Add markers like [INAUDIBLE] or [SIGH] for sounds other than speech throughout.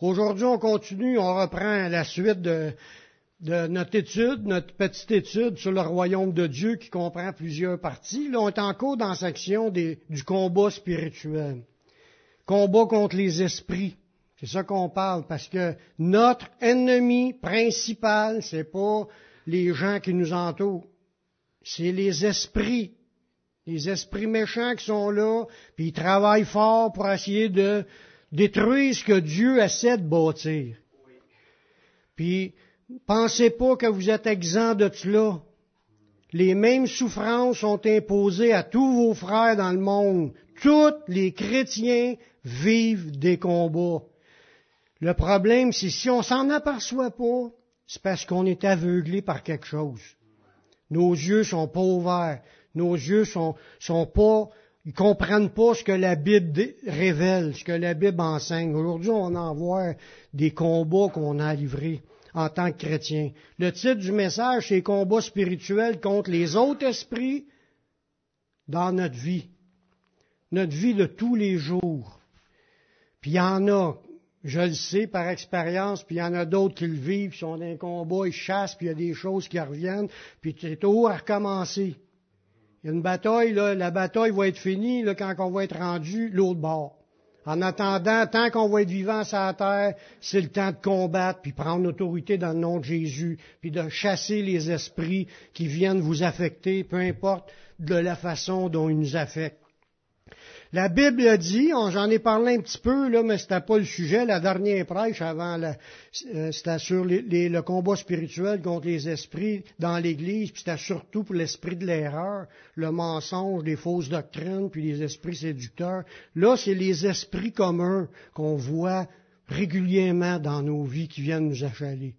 Aujourd'hui, on continue, on reprend la suite de, notre étude, notre petite étude sur le royaume de Dieu qui comprend plusieurs parties. Là, on est encore dans la section du combat spirituel. Combat contre les esprits. C'est ça qu'on parle, parce que notre ennemi principal, c'est pas les gens qui nous entourent. C'est les esprits. Les esprits méchants qui sont là, puis ils travaillent fort pour essayer de détruire ce que Dieu essaie de bâtir. Puis, pensez pas que vous êtes exempt de cela. Les mêmes souffrances sont imposées à tous vos frères dans le monde. Tous les chrétiens vivent des combats. Le problème, c'est si on s'en aperçoit pas, c'est parce qu'on est aveuglé par quelque chose. Nos yeux sont pas ouverts. Nos yeux sont, sont pas, ils comprennent pas ce que la Bible révèle, ce que la Bible enseigne. Aujourd'hui, on en voit des combats qu'on a livrés en tant que chrétien. Le titre du message, c'est combats spirituels contre les autres esprits dans notre vie. Notre vie de tous les jours. Puis il y en a, je le sais par expérience, puis il y en a d'autres qui le vivent, qui sont dans un combat, ils chassent, puis il y a des choses qui reviennent, puis c'est toujours à recommencer. Il y a une bataille, la bataille va être finie là, quand on va être rendu l'autre bord. En attendant, tant qu'on va être vivant sur la terre, c'est le temps de combattre, puis prendre l'autorité dans le nom de Jésus, puis de chasser les esprits qui viennent vous affecter, peu importe de la façon dont ils nous affectent. La Bible dit, j'en ai parlé un petit peu, là, mais c'était pas le sujet, la dernière prêche avant, euh, c'était sur le combat spirituel contre les esprits dans l'Église, puis c'était surtout pour l'esprit de l'erreur, le mensonge, les fausses doctrines, puis les esprits séducteurs. Là, c'est les esprits communs qu'on voit régulièrement dans nos vies qui viennent nous achaler.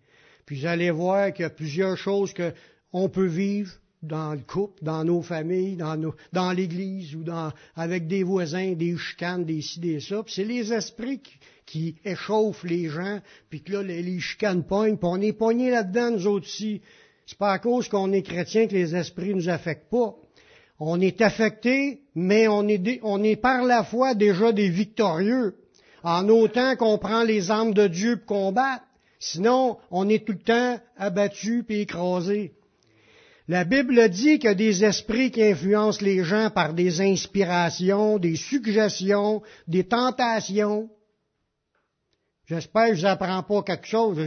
Puis vous allez voir qu'il y a plusieurs choses qu'on peut vivre, dans le couple, dans nos familles, dans, dans l'Église ou dans, avec des voisins, des chicanes, des ci, des ça. C'est les esprits qui, échauffent les gens, puis que là, les, chicanes pognent, puis on est pognés là-dedans, nous autres aussi. C'est pas à cause qu'on est chrétien que les esprits nous affectent pas. On est affecté, mais on est, on est par la foi déjà des victorieux, en autant qu'on prend les armes de Dieu pour combattre. Sinon, on est tout le temps abattu puis écrasé. La Bible dit qu'il y a des esprits qui influencent les gens par des inspirations, des suggestions, des tentations. J'espère que je vous apprends pas quelque chose.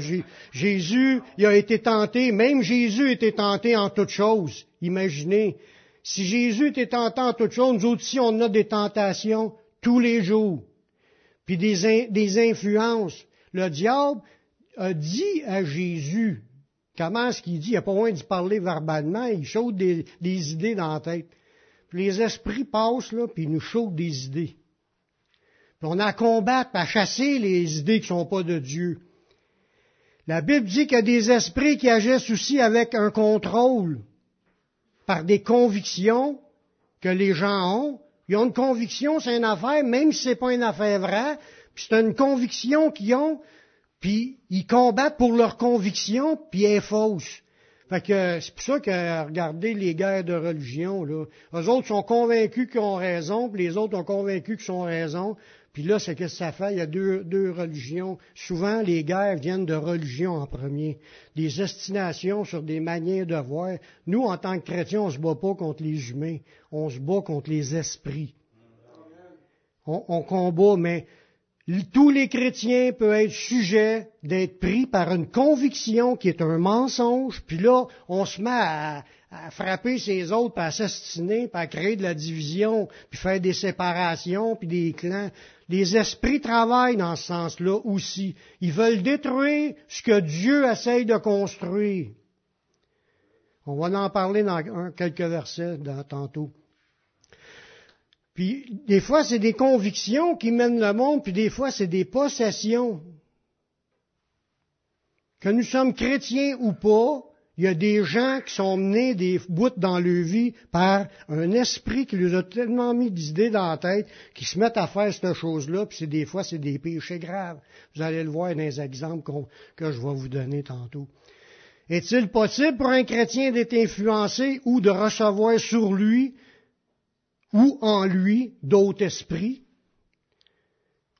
Jésus, il a été tenté, même Jésus était tenté en toutes choses. Imaginez, si Jésus était tenté en toutes choses, nous aussi on a des tentations tous les jours. Puis des, des influences. Le diable a dit à Jésus, Comment est-ce qu'il dit? Il n'y a pas besoin d'y parler verbalement, il chauffe des, idées dans la tête. Puis les esprits passent, là, puis ils nous chauffent des idées. Puis on a à combattre, à chasser les idées qui ne sont pas de Dieu. La Bible dit qu'il y a des esprits qui agissent aussi avec un contrôle, par des convictions que les gens ont. Ils ont une conviction, c'est une affaire, même si ce n'est pas une affaire vraie, puis c'est une conviction qu'ils ont, puis ils combattent pour leur conviction, puis elle est fausse. Fait que c'est pour ça que regardez les guerres de religion, là. Eux autres sont convaincus qu'ils ont raison, puis les autres ont convaincus qu'ils ont raison. Puis là, c'est que ça fait, il y a deux, deux religions. Souvent, les guerres viennent de religion en premier. Des estimations sur des manières de voir. Nous, en tant que chrétiens, on se bat pas contre les humains. On se bat contre les esprits. On combat, mais tous les chrétiens peuvent être sujets d'être pris par une conviction qui est un mensonge, puis là, on se met à, frapper ses autres, puis à assassiner, puis à créer de la division, puis faire des séparations, puis des clans. Les esprits travaillent dans ce sens-là aussi. Ils veulent détruire ce que Dieu essaye de construire. On va en parler dans quelques versets tantôt. Puis des fois, c'est des convictions qui mènent le monde, puis des fois, c'est des possessions. Que nous sommes chrétiens ou pas, il y a des gens qui sont menés des bouts dans leur vie par un esprit qui leur a tellement mis d'idées dans la tête qu'ils se mettent à faire cette chose-là, puis c'est des fois, c'est des péchés graves. Vous allez le voir dans les exemples que je vais vous donner tantôt. Est-il possible pour un chrétien d'être influencé ou de recevoir sur lui ou en lui d'autres esprits.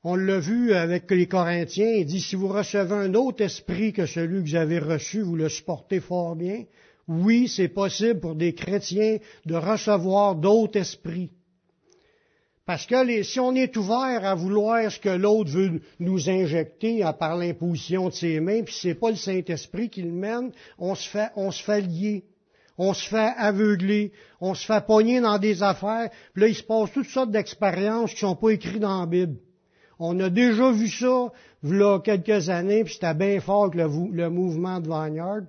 On l'a vu avec les Corinthiens, il dit, si vous recevez un autre esprit que celui que vous avez reçu, vous le supportez fort bien. Oui, c'est possible pour des chrétiens de recevoir d'autres esprits. Parce que si on est ouvert à vouloir ce que l'autre veut nous injecter par l'imposition de ses mains, puis c'est pas le Saint-Esprit qui le mène, on se fait, on se fait lier on se fait aveugler, on se fait pogner dans des affaires, puis là, il se passe toutes sortes d'expériences qui sont pas écrites dans la Bible. On a déjà vu ça, il quelques années, puis c'était bien fort que le, mouvement de Vineyard.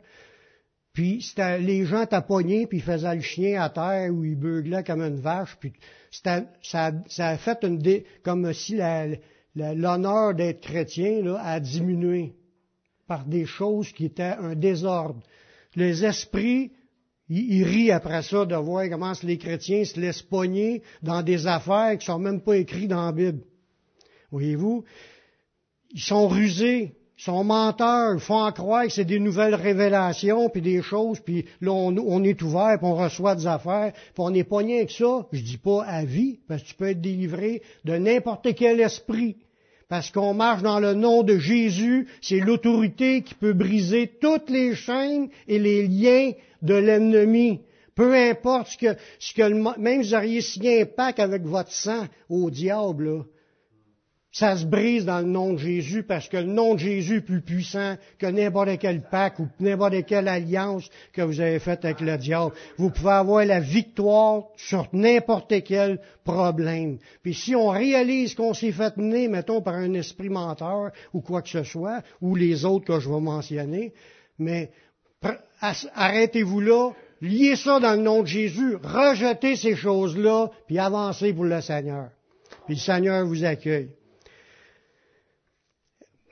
Puis les gens pognés, puis ils faisaient le chien à terre, ou ils beuglaient comme une vache, puis ça, a fait une comme si l'honneur d'être chrétien là, a diminué par des choses qui étaient un désordre. Les esprits il, rit après ça de voir comment les chrétiens se laissent pogner dans des affaires qui sont même pas écrites dans la Bible. Voyez-vous? Ils sont rusés, ils sont menteurs, ils font croire que c'est des nouvelles révélations, puis des choses, puis là, on, est ouvert, puis on reçoit des affaires, puis on est pogné avec ça. Je dis pas à vie, parce que tu peux être délivré de n'importe quel esprit. Parce qu'on marche dans le nom de Jésus, c'est l'autorité qui peut briser toutes les chaînes et les liens de l'ennemi. Peu importe ce que, ce que même si vous auriez signé un pacte avec votre sang au diable, ça se brise dans le nom de Jésus parce que le nom de Jésus est plus puissant que n'importe quel pacte ou n'importe quelle alliance que vous avez faite avec le diable. Vous pouvez avoir la victoire sur n'importe quel problème. Puis si on réalise qu'on s'est fait mener, mettons, par un esprit menteur ou quoi que ce soit, ou les autres que je vais mentionner, mais arrêtez-vous là, liez ça dans le nom de Jésus, rejetez ces choses-là, puis avancez pour le Seigneur. Puis le Seigneur vous accueille.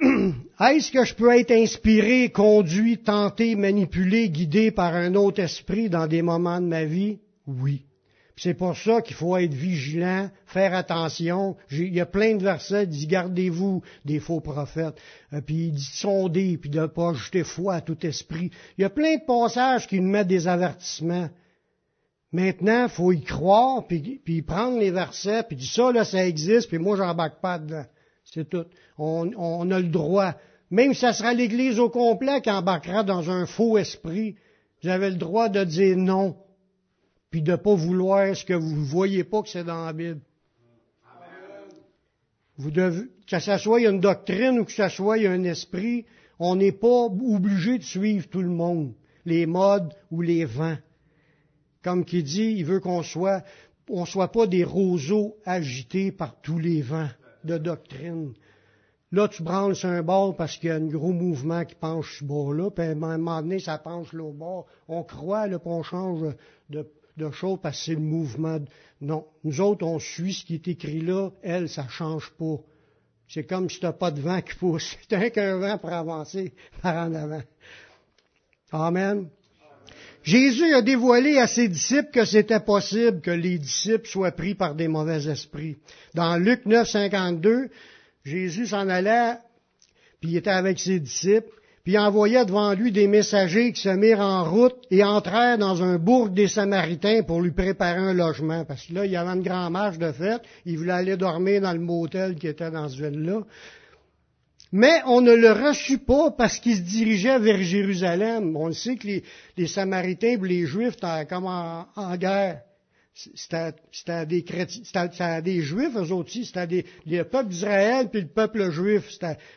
[CLEARS THROAT] Est-ce que je peux être inspiré, conduit, tenté, manipulé, guidé par un autre esprit dans des moments de ma vie? Oui. C'est pour ça qu'il faut être vigilant, faire attention. Il y a plein de versets qui disent gardez-vous des faux prophètes, euh, puis il dit sondez, puis de ne pas jeter foi à tout esprit. Il y a plein de passages qui nous mettent des avertissements. Maintenant, faut y croire, puis, puis prendre les versets, puis dire ça, là, ça existe, puis moi, j'embarque pas dedans. C'est tout. On, on, a le droit. Même si ça sera l'Église au complet qui embarquera dans un faux esprit, vous avez le droit de dire non puis de ne pas vouloir ce que vous ne voyez pas que c'est dans la Bible. Que ce soit une doctrine ou que ce soit un esprit, on n'est pas obligé de suivre tout le monde, les modes ou les vents. Comme qui dit, il veut qu'on soit, on soit pas des roseaux agités par tous les vents de doctrine. Là, tu branles sur un bord parce qu'il y a un gros mouvement qui penche ce bord-là, puis à un moment donné, ça penche l'autre bord. On croit, là, puis on change de, de choses parce que c'est le mouvement. Non. Nous autres, on suit ce qui est écrit là. Elle, ça change pas. C'est comme si tu n'as pas de vent qui pousse. [LAUGHS] C'est qu'un vent pour avancer par en avant. Amen. Jésus a dévoilé à ses disciples que c'était possible que les disciples soient pris par des mauvais esprits. Dans Luc 9, 52, Jésus s'en allait, puis il était avec ses disciples, puis il envoya devant lui des messagers qui se mirent en route et entrèrent dans un bourg des Samaritains pour lui préparer un logement. Parce que là, il y avait une grande marche de fête. Il voulait aller dormir dans le motel qui était dans ce ville-là. Mais on ne le reçut pas parce qu'il se dirigeait vers Jérusalem. On sait que les, Samaritains et les Juifs étaient comme en guerre c'était des chrétiens, c'était des juifs, eux aussi, c'était des, le peuple d'Israël puis le peuple juif,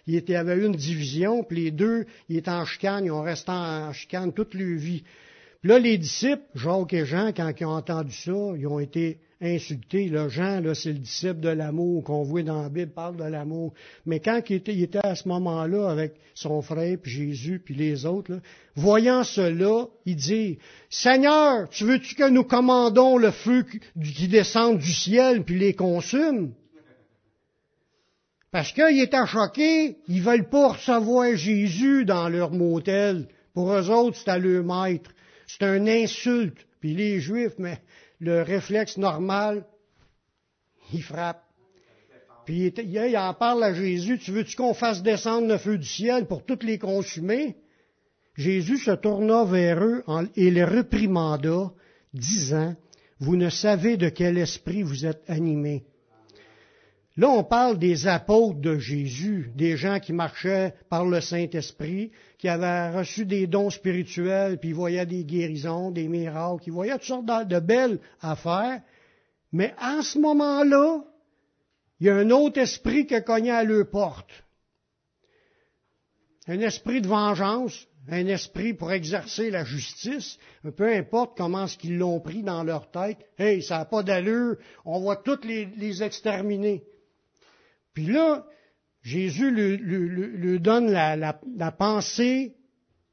il y avait une division, puis les deux, ils étaient en chicane, ils ont resté en chicane toute leur vie. Puis là, les disciples, Jacques et Jean, quand ils ont entendu ça, ils ont été insultés. Là, Jean, là, c'est le disciple de l'amour qu'on voit dans la Bible, parle de l'amour. Mais quand il était, il était à ce moment-là avec son frère, puis Jésus, puis les autres, là, voyant cela, il dit, Seigneur, tu veux-tu que nous commandons le feu qui descend du ciel, puis les consume? Parce qu'ils étaient choqués, ils veulent pas recevoir Jésus dans leur motel. Pour eux autres, c'était leur maître. C'est un insulte. Puis les Juifs, mais le réflexe normal, il frappe. Puis il en parle à Jésus, tu veux-tu qu'on fasse descendre le feu du ciel pour toutes les consumer? Jésus se tourna vers eux et les reprimanda, disant, Vous ne savez de quel esprit vous êtes animés. Là, on parle des apôtres de Jésus, des gens qui marchaient par le Saint-Esprit, qui avaient reçu des dons spirituels, puis voyaient des guérisons, des miracles, ils voyaient toutes sortes de belles affaires. Mais en ce moment-là, il y a un autre esprit qui a à leur porte. Un esprit de vengeance, un esprit pour exercer la justice, peu importe comment ce qu'ils l'ont pris dans leur tête. Hey, ça n'a pas d'allure, on va toutes les exterminer. Puis là, Jésus lui, donne la, pensée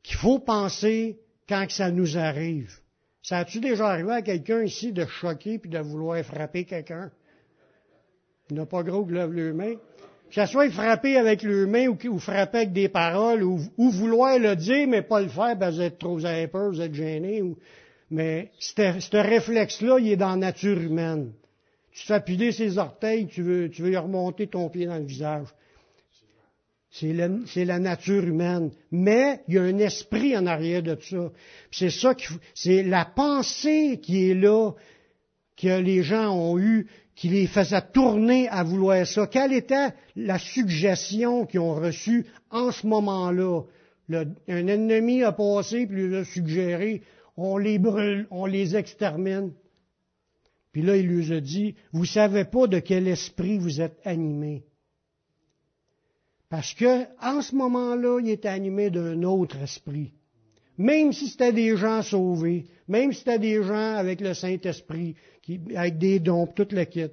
qu'il faut penser quand ça nous arrive. Ça a-tu déjà arrivé à quelqu'un ici de choquer puis de vouloir frapper quelqu'un? Il n'a pas gros que lève le main. Que ce soit frapper avec le main ou, frapper avec des paroles ou, vouloir le dire mais pas le faire que vous êtes trop vous vous êtes gêné. mais ce réflexe-là, il est dans la nature humaine tu te fais piler ses orteils, tu veux, tu veux remonter ton pied dans le visage. C'est la, nature humaine. Mais il y a un esprit en arrière de ça. C'est ça c'est la pensée qui est là, que les gens ont eue, qui les faisait tourner à vouloir ça. Quelle était la suggestion qu'ils ont reçue en ce moment-là? un ennemi a passé puis lui a suggéré, on les brûle, on les extermine. Puis là, il lui a dit, vous savez pas de quel esprit vous êtes animé. Parce que, en ce moment-là, il était animé d'un autre esprit. Même si c'était des gens sauvés, même si c'était des gens avec le Saint-Esprit, avec des dons, toute la kit.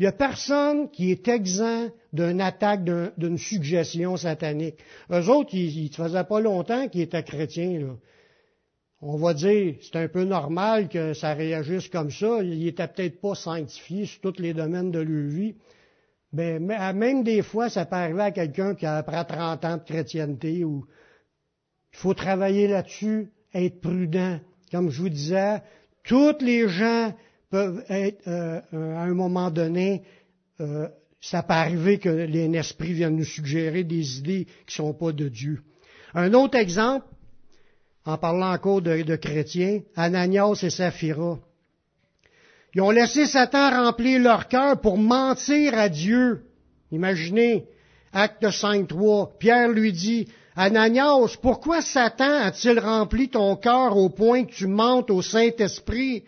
Il n'y a personne qui est exempt d'une attaque, d'une suggestion satanique. Eux autres, ils ne faisaient pas longtemps qu'ils étaient chrétiens. Là on va dire, c'est un peu normal que ça réagisse comme ça. Il n'était peut-être pas sanctifié sur tous les domaines de leur vie. Mais même des fois, ça peut arriver à quelqu'un qui a après 30 ans de chrétienté où il faut travailler là-dessus, être prudent. Comme je vous disais, tous les gens peuvent être, euh, à un moment donné, euh, ça peut arriver que les esprits viennent nous suggérer des idées qui ne sont pas de Dieu. Un autre exemple, en parlant encore de, chrétiens, Ananias et Saphira. Ils ont laissé Satan remplir leur cœur pour mentir à Dieu. Imaginez, acte 5.3, Pierre lui dit, Ananias, pourquoi Satan a-t-il rempli ton cœur au point que tu mentes au Saint-Esprit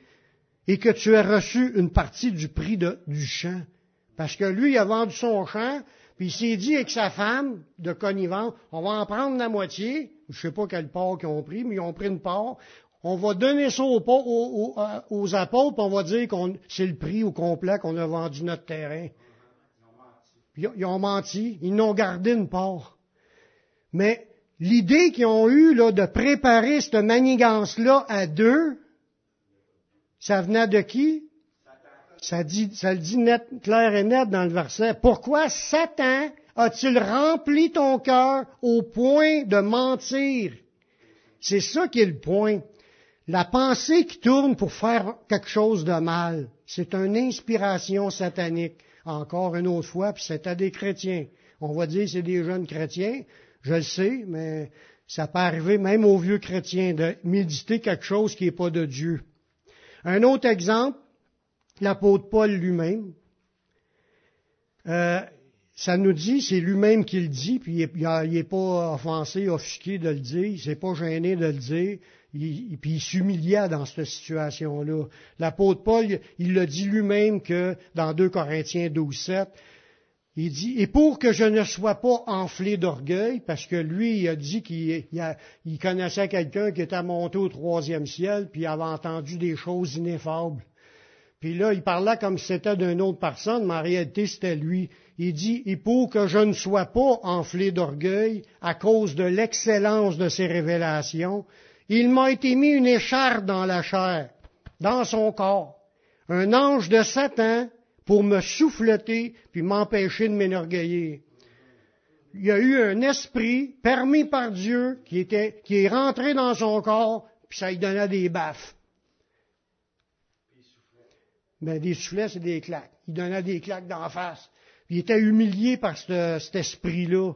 et que tu aies reçu une partie du prix du champ? Parce que lui, il a vendu son champ, puis il s'est dit avec sa femme de connivence, on va en prendre la moitié, je sais pas quelle part qu'ils ont pris, mais ils ont pris une part. On va donner ça aux, apôtres, on va dire que c'est le prix au complet qu'on a vendu notre terrain. Ils, ils ont menti, ils n'ont gardé une part. Mais l'idée qu'ils ont eue là, de préparer cette manigance-là à deux, ça venait de qui? Ça, dit, ça le dit clair et net dans le verset. Pourquoi Satan a-t-il rempli ton cœur au point de mentir? C'est ça qui est le point. La pensée qui tourne pour faire quelque chose de mal, c'est une inspiration satanique. Encore une autre fois, puis c'est à des chrétiens. On va dire c'est des jeunes chrétiens, je le sais, mais ça peut arriver même aux vieux chrétiens de méditer quelque chose qui n'est pas de Dieu. Un autre exemple, l'apôtre Paul lui-même. Euh, ça nous dit, c'est lui-même qui le dit, puis il n'est pas offensé, offusqué de le dire, il s'est pas gêné de le dire, il, puis il s'humilia dans cette situation-là. L'apôtre Paul, il le dit lui-même que dans 2 Corinthiens 12, 7, il dit, et pour que je ne sois pas enflé d'orgueil, parce que lui, il a dit qu'il il connaissait quelqu'un qui était monté au troisième ciel, puis il avait entendu des choses ineffables. Puis là, il parlait comme si c'était d'une autre personne, mais en réalité, c'était lui. Il dit, et pour que je ne sois pas enflé d'orgueil à cause de l'excellence de ses révélations, il m'a été mis une écharpe dans la chair, dans son corps, un ange de Satan pour me souffleter puis m'empêcher de m'énorgueillir. Il y a eu un esprit permis par Dieu qui, était, qui est rentré dans son corps, puis ça lui donnait des baffes. Ben, des soufflets, c'est des claques. Il donnait des claques d'en face. Il était humilié par cet esprit-là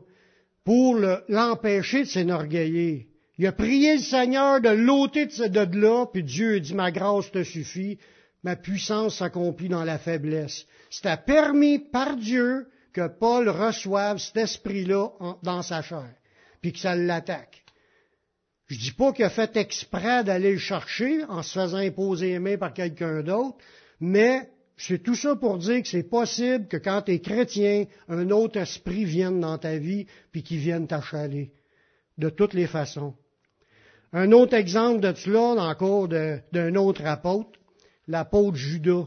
pour l'empêcher de s'énorgueiller. Il a prié le Seigneur de l'ôter de, de là, puis Dieu a dit, ma grâce te suffit, ma puissance s'accomplit dans la faiblesse. C'était permis par Dieu que Paul reçoive cet esprit-là dans sa chair, puis que ça l'attaque. Je dis pas qu'il a fait exprès d'aller le chercher en se faisant imposer les mains par quelqu'un d'autre, mais c'est tout ça pour dire que c'est possible que quand tu es chrétien, un autre esprit vienne dans ta vie puis qu'il vienne t'achaler. De toutes les façons. Un autre exemple de cela, encore d'un autre apôtre, l'apôtre Judas.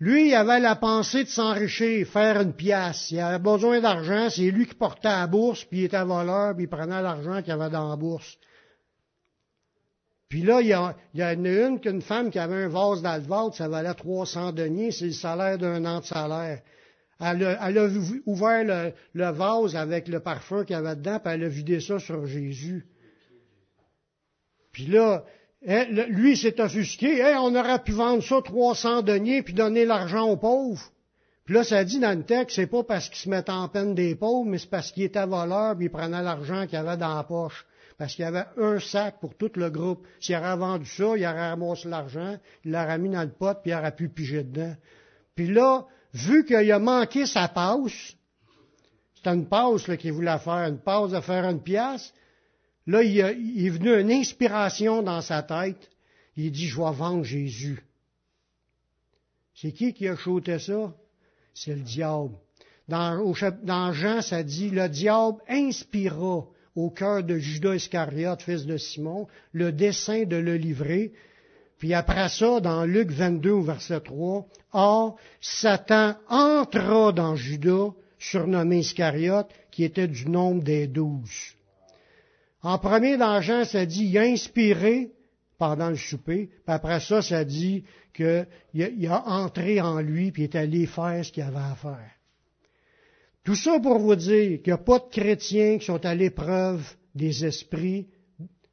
Lui, il avait la pensée de s'enrichir, faire une pièce. Il avait besoin d'argent, c'est lui qui portait la bourse, puis il était voleur, puis il prenait l'argent qu'il avait dans la bourse. Puis là, il y, a, en a une qu'une femme qui avait un vase dans le ventre, ça valait 300 deniers, c'est le salaire d'un an de salaire. Elle a, ouvert le, le, vase avec le parfum qu'il y avait dedans, puis elle a vidé ça sur Jésus. Puis là, hein, lui s'est offusqué. on aurait pu vendre ça 300 deniers puis donner l'argent aux pauvres. Puis là, ça dit dans le texte, c'est pas parce qu'il se mettait en peine des pauvres, mais c'est parce qu'il était voleur puis il prenait l'argent qu'il avait dans la poche. Parce qu'il y avait un sac pour tout le groupe. S'il aurait vendu ça, il aurait ramassé l'argent, il l'aurait mis dans le pot, puis il aurait pu piger dedans. Puis là, vu qu'il a manqué sa passe, c'était une passe qu'il voulait faire, une passe de faire une pièce, Là, il, est venu une inspiration dans sa tête. Il dit, je vais vendre Jésus. C'est qui qui a chuté ça? C'est le diable. Dans, dans, Jean, ça dit, le diable inspira au cœur de Judas Iscariote, fils de Simon, le dessein de le livrer. Puis après ça, dans Luc 22, verset 3, Or, Satan entra dans Judas, surnommé Iscariote, qui était du nombre des douze. En premier dans Jean, ça dit, il a inspiré pendant le souper, puis après ça, ça dit qu'il a, entré en lui, puis il est allé faire ce qu'il avait à faire. Tout ça pour vous dire qu'il n'y a pas de chrétiens qui sont à l'épreuve des esprits,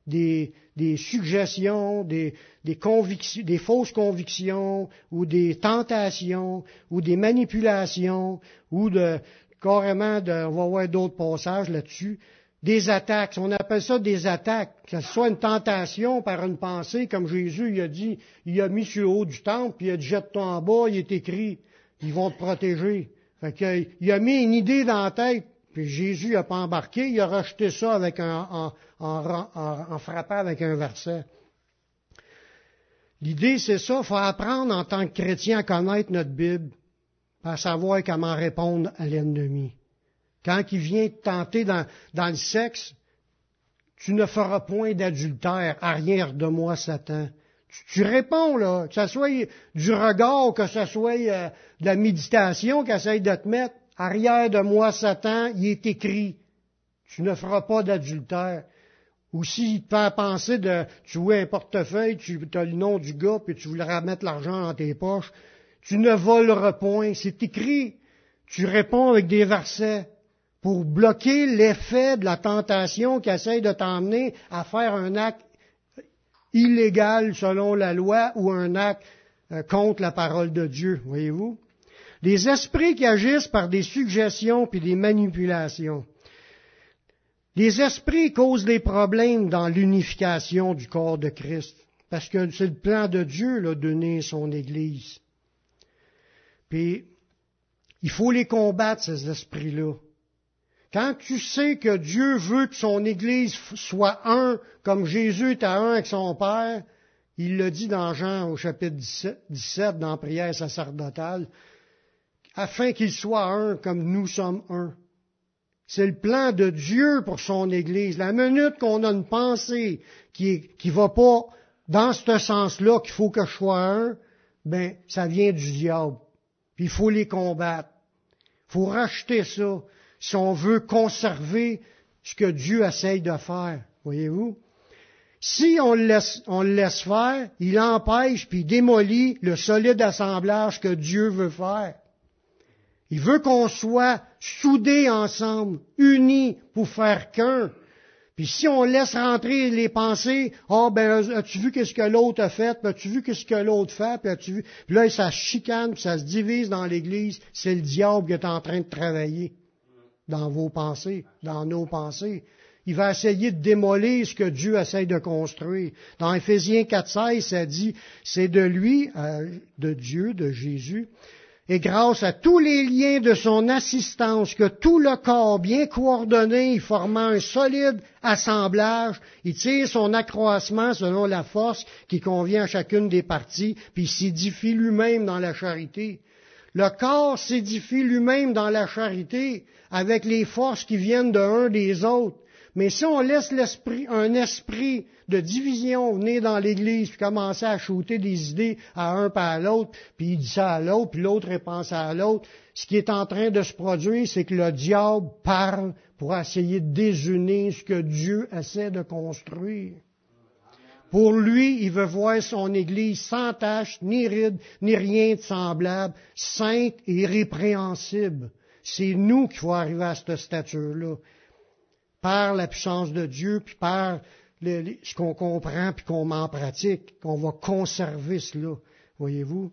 des, suggestions, des, des fausses convictions, ou des tentations, ou des manipulations, ou de carrément de, on va voir d'autres passages là-dessus, des attaques. On appelle ça des attaques. Que ce soit une tentation par une pensée, comme Jésus il a dit, il a mis sur le haut du temple, puis il a dit jette-toi en bas, il est écrit, ils vont te protéger. Fait que, il a mis une idée dans la tête, puis Jésus n'a pas embarqué, il a rejeté ça avec un, en, frappant avec un verset. L'idée, c'est ça, il faut apprendre en tant que chrétien à connaître notre Bible, à savoir comment répondre à l'ennemi. Quand il vient te tenter dans, le sexe, tu ne feras point d'adultère, arrière de moi, Satan. Tu, réponds, là, que ce soit du regard, que ce soit euh, de la méditation qu'il essaye de te mettre, arrière de moi, Satan, il est écrit, tu ne feras pas d'adultère. Ou s'il te fait penser de, tu vois un portefeuille, tu as le nom du gars, puis tu voudrais mettre l'argent dans tes poches, tu ne voleras point. C'est écrit. Tu réponds avec des versets pour bloquer l'effet de la tentation qui essaye de t'emmener à faire un acte illégal selon la loi ou un acte euh, contre la parole de Dieu, voyez-vous? Les esprits qui agissent par des suggestions puis des manipulations. Les esprits causent des problèmes dans l'unification du corps de Christ, parce que c'est le plan de Dieu de donner son Église. Puis, il faut les combattre, ces esprits-là. Quand tu sais que Dieu veut que son Église soit un, comme Jésus est à un avec son Père, il le dit dans Jean au chapitre 17, dans prière sacerdotale, afin qu'il soit un comme nous sommes un. C'est le plan de Dieu pour son Église. La minute qu'on a une pensée qui ne va pas dans ce sens-là, qu'il faut que je sois un, ben, ça vient du diable. Puis il faut les combattre. Il faut racheter ça si on veut conserver ce que Dieu essaye de faire. Voyez-vous? Si on le, laisse, on le laisse faire, il empêche puis démolit le solide assemblage que Dieu veut faire. Il veut qu'on soit soudés ensemble, unis pour faire qu'un. Puis si on laisse rentrer les pensées, oh ben as-tu vu qu'est-ce que l'autre a fait, as-tu vu qu'est-ce que l'autre fait, puis as-tu vu, là ça chicane, puis ça se divise dans l'Église, c'est le diable qui est en train de travailler dans vos pensées, dans nos pensées. il va essayer de démolir ce que Dieu essaye de construire. Dans Éphésiens 4.16, ça dit, c'est de lui, euh, de Dieu, de Jésus, et grâce à tous les liens de son assistance, que tout le corps bien coordonné, formant un solide assemblage, il tire son accroissement selon la force qui convient à chacune des parties, puis il s'édifie lui-même dans la charité. Le corps s'édifie lui-même dans la charité avec les forces qui viennent de un des autres. Mais si on laisse l'esprit, un esprit de division venir dans l'Église, puis commencer à shooter des idées à un pas à l'autre, puis il dit ça à l'autre, puis l'autre pense à l'autre, ce qui est en train de se produire, c'est que le diable parle pour essayer de désunir ce que Dieu essaie de construire. Pour lui, il veut voir son Église sans tache, ni ride, ni rien de semblable, sainte et irrépréhensible. C'est nous qui faut arriver à cette stature-là par la puissance de Dieu, puis par ce qu'on comprend, puis qu'on en pratique, qu'on va conserver cela. Voyez-vous?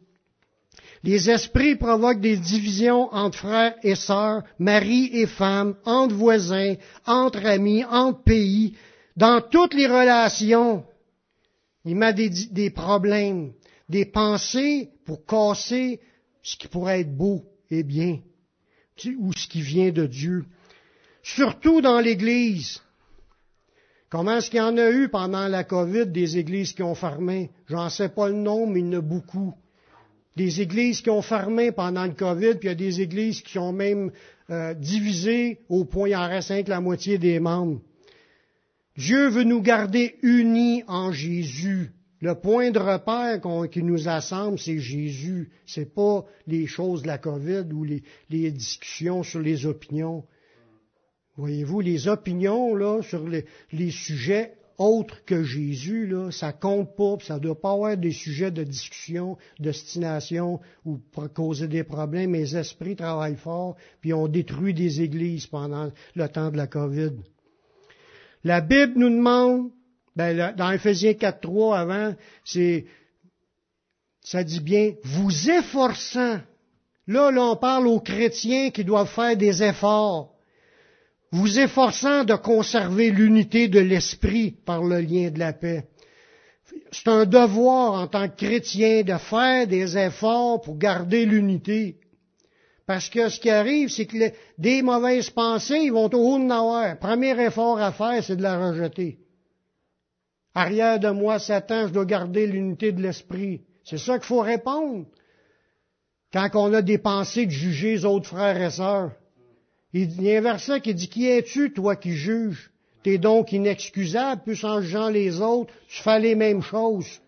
Les esprits provoquent des divisions entre frères et sœurs, mari et femme, entre voisins, entre amis, entre pays, dans toutes les relations. Il met des, des problèmes, des pensées pour casser ce qui pourrait être beau et bien, ou ce qui vient de Dieu surtout dans l'Église. Comment est-ce qu'il y en a eu pendant la COVID des églises qui ont fermé? J'en sais pas le nombre, mais il y en a beaucoup. Des églises qui ont fermé pendant le COVID, puis il y a des églises qui ont même euh, divisé au point il en reste que la moitié des membres. Dieu veut nous garder unis en Jésus. Le point de repère qui nous assemble, c'est Jésus. C'est pas les choses de la COVID ou les discussions sur les opinions. Voyez-vous, les opinions là, sur les, sujets autres que Jésus, là, ça compte pas, ça ne doit pas avoir des sujets de discussion, d'ostination ou pour causer des problèmes. Les esprits travaillent fort, puis ont détruit des églises pendant le temps de la COVID. La Bible nous demande, ben, dans Ephésiens 4.3 avant, c'est, ça dit bien, vous efforçant. Là, là, on parle aux chrétiens qui doivent faire des efforts vous efforçant de conserver l'unité de l'esprit par le lien de la paix. C'est un devoir en tant que chrétien de faire des efforts pour garder l'unité. Parce que ce qui arrive, c'est que des mauvaises pensées, vont au haut de avoir. Premier effort à faire, c'est de la rejeter. Arrière de moi, Satan, je dois garder l'unité de l'esprit. C'est ça qu'il faut répondre. Quand on a des pensées de juger les autres frères et sœurs. Il y a un verset qui dit, Qui es-tu, toi qui juges? T'es donc inexcusable, plus en jugeant les autres, tu fais les mêmes choses.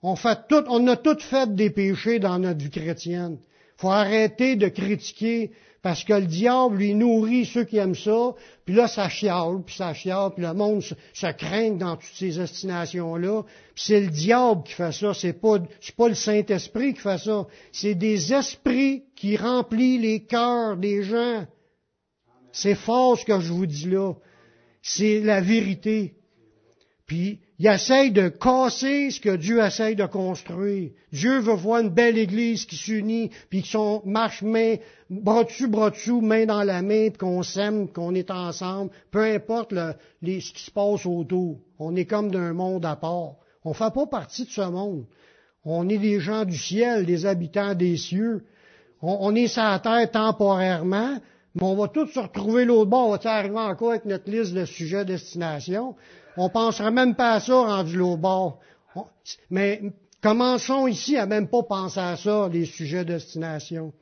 On, fait tout, on a toutes fait des péchés dans notre vie chrétienne. Faut arrêter de critiquer parce que le diable, lui, nourrit ceux qui aiment ça, puis là, ça chiale, puis ça chiale, puis le monde se, craint dans toutes ces destinations-là. C'est le diable qui fait ça, c'est pas, c'est pas le Saint-Esprit qui fait ça. C'est des esprits qui remplissent les cœurs des gens. C'est fort ce que je vous dis là. C'est la vérité. Puis, il essaye de casser ce que Dieu essaye de construire. Dieu veut voir une belle église qui s'unit, puis qui marche main, bras dessus, bras dessous, main dans la main, puis qu'on s'aime, qu'on est ensemble, peu importe le, ce qui se passe autour. On est comme d'un monde à part. On ne fait pas partie de ce monde. On est des gens du ciel, des habitants des cieux. On, on est sur terre temporairement, mais on va tous se retrouver l'autre bord. On va arriver encore avec notre liste de sujets destination. On penserait même pas à ça rendu au bord. Mais commençons ici à même pas penser à ça, les sujets de destination.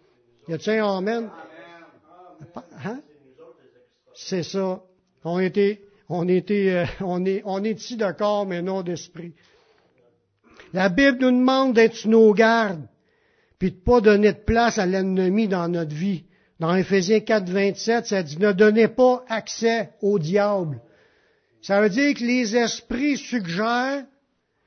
Y a-t-il un Amen? Hein? C'est ça. On était, on était, euh, on est, on est ici de corps, mais non d'esprit. La Bible nous demande d'être nos gardes, puis de pas donner de place à l'ennemi dans notre vie. Dans Ephésiens 4, 27, ça dit, ne donnez pas accès au diable. Ça veut dire que les esprits suggèrent,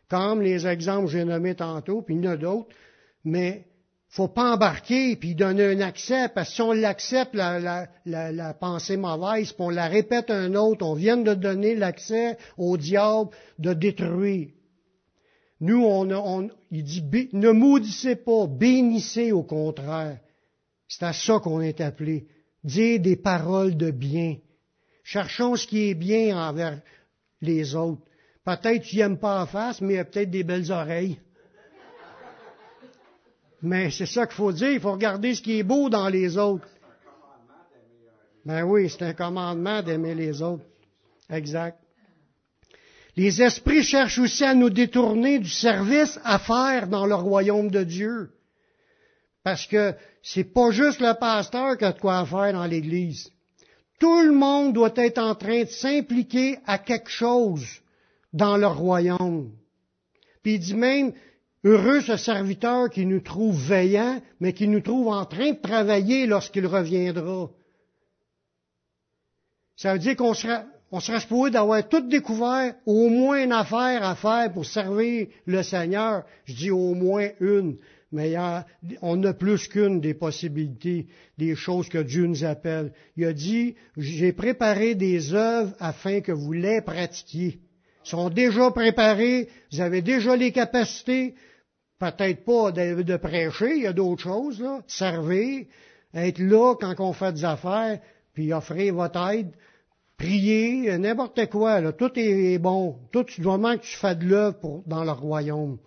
comme les exemples que j'ai nommés tantôt, puis il y en a d'autres, mais faut pas embarquer puis donner un accès, parce que si on l'accepte, la, pensée mauvaise, puis on la répète un autre, on vient de donner l'accès au diable de détruire. Nous, on, on, il dit, ne maudissez pas, bénissez au contraire. C'est à ça qu'on est appelé. Dire des paroles de bien. Cherchons ce qui est bien envers les autres. Peut-être tu n'aimes pas en face, mais il y a peut-être des belles oreilles. Mais c'est ça qu'il faut dire, il faut regarder ce qui est beau dans les autres. Ben oui, c'est un commandement d'aimer les autres. Exact. Les esprits cherchent aussi à nous détourner du service à faire dans le royaume de Dieu. Parce que c'est pas juste le pasteur qui a de quoi faire dans l'église. Tout le monde doit être en train de s'impliquer à quelque chose dans le royaume. Puis il dit même, heureux ce serviteur qui nous trouve veillant, mais qui nous trouve en train de travailler lorsqu'il reviendra. Ça veut dire qu'on sera, on serait supposé d'avoir tout découvert, au moins une affaire à faire pour servir le Seigneur. Je dis au moins une, mais on a plus qu'une des possibilités, des choses que Dieu nous appelle. Il a dit, j'ai préparé des œuvres afin que vous les pratiquiez. Ils sont déjà préparés, vous avez déjà les capacités, peut-être pas de, prêcher, il y a d'autres choses, là, servir, être là quand on fait des affaires, puis offrir votre aide prier, n'importe quoi, tout est bon. Tout du moment que tu fais de l'œuvre dans le royaume.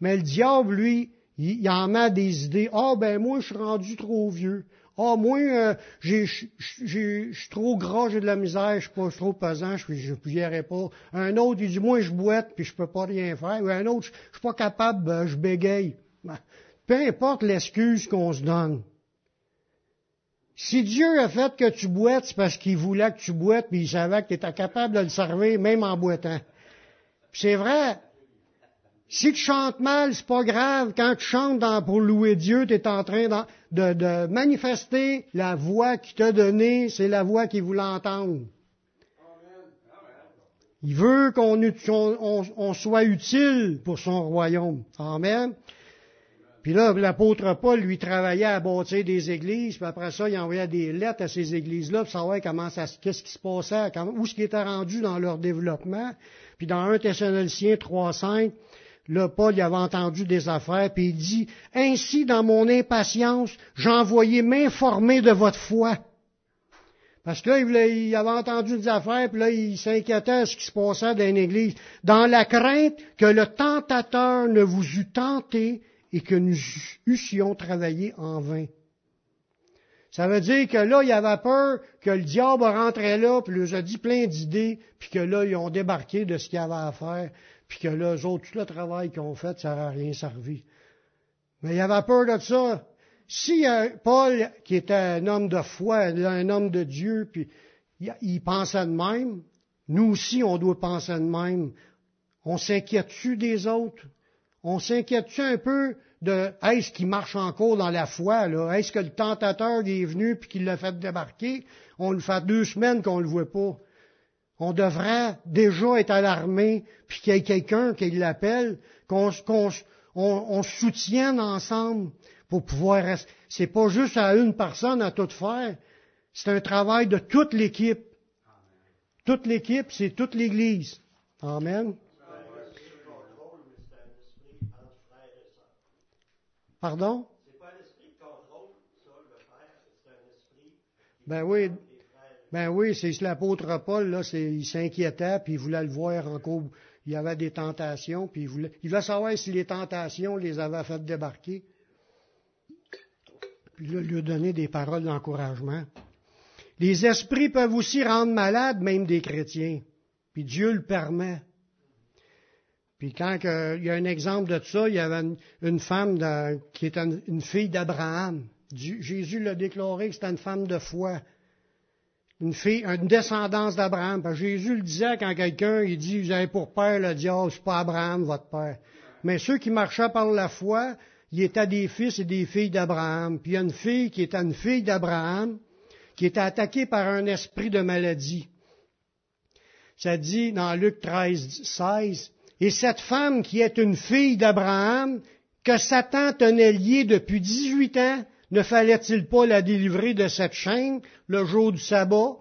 Mais le diable, lui, il, en met des idées. Ah, oh, ben moi, je suis rendu trop vieux. Ah, oh, moi, euh, je suis trop gras, j'ai de la misère, je suis pas trop pesant, je ne pas. Un autre, il dit, moi, je boite, puis je peux pas rien faire. Ou un autre, je, je suis pas capable, ben, je bégaye. Ben, peu importe l'excuse qu'on se donne. Si Dieu a fait que tu boites, c'est parce qu'il voulait que tu boites, puis il savait que tu étais capable de le servir, même en boitant. C'est vrai. Si tu chantes mal, c'est pas grave. Quand tu chantes pour louer Dieu, tu es en train de, manifester la voix qu'il t'a donnée, c'est la voix qu'il voulait entendre. Il veut qu'on soit utile pour son royaume. Amen. Puis là, l'apôtre Paul, lui, travaillait à bâtir des églises, puis après ça, il envoyait des lettres à ces églises-là pour savoir comment ça, qu'est-ce qui se passait, où ce qui était rendu dans leur développement. Puis dans 1 Thessaloniciens 3.5, là, Paul il avait entendu des affaires, puis il dit, Ainsi, dans mon impatience, j'envoyais m'informer de votre foi. Parce que là, il, avait entendu des affaires, puis là, il s'inquiétait de ce qui se passait dans l'église. Dans la crainte que le tentateur ne vous eût tenté et que nous eussions travaillé en vain. Ça veut dire que là, il avait peur que le diable rentrait là, puis il a dit plein d'idées, puis que là, ils ont débarqué de ce qu'il y avait à faire, puis que là, eux autres, tout le travail qu'ils ont fait, ça n'a rien servi. Mais il avait peur de ça. Si Paul, qui était un homme de foi, un homme de Dieu, puis il pensait de même, nous aussi, on doit penser de même. On s'inquiète-tu des autres? On s'inquiète-tu un peu de est-ce qu'il marche encore dans la foi, là? Est-ce que le tentateur est venu puis qu'il l'a fait débarquer? On le fait deux semaines qu'on le voit pas. On devrait déjà être alarmé, puis qu'il y ait quelqu'un qui l'appelle, qu'on on, soutienne ensemble pour pouvoir rester. C'est pas juste à une personne à tout faire. C'est un travail de toute l'équipe. Toute l'équipe, c'est toute l'Église. Amen. Pardon? C'est pas l'esprit de contrôle, ça, le faire, c'est un esprit. Ben oui. Ben oui, c'est l'apôtre Paul, là, il s'inquiétait, puis il voulait le voir encore. Il y avait des tentations, puis il voulait, il voulait savoir si les tentations les avaient fait débarquer. Puis là, lui donner des paroles d'encouragement. Les esprits peuvent aussi rendre malades, même des chrétiens. Puis Dieu le permet. Puis quand il y a un exemple de ça, il y avait une, femme qui était une, fille d'Abraham. Jésus l'a déclaré que c'était une femme de foi. Une fille, une descendance d'Abraham. Jésus le disait quand quelqu'un, il dit, vous avez pour père le diable, c'est pas Abraham, votre père. Mais ceux qui marchaient par la foi, ils étaient des fils et des filles d'Abraham. Puis il y a une fille qui était une fille d'Abraham, qui était attaquée par un esprit de maladie. Ça dit dans Luc 13, 16, et cette femme qui est une fille d'Abraham, que Satan tenait liée depuis 18 ans, ne fallait-il pas la délivrer de cette chaîne le jour du sabbat?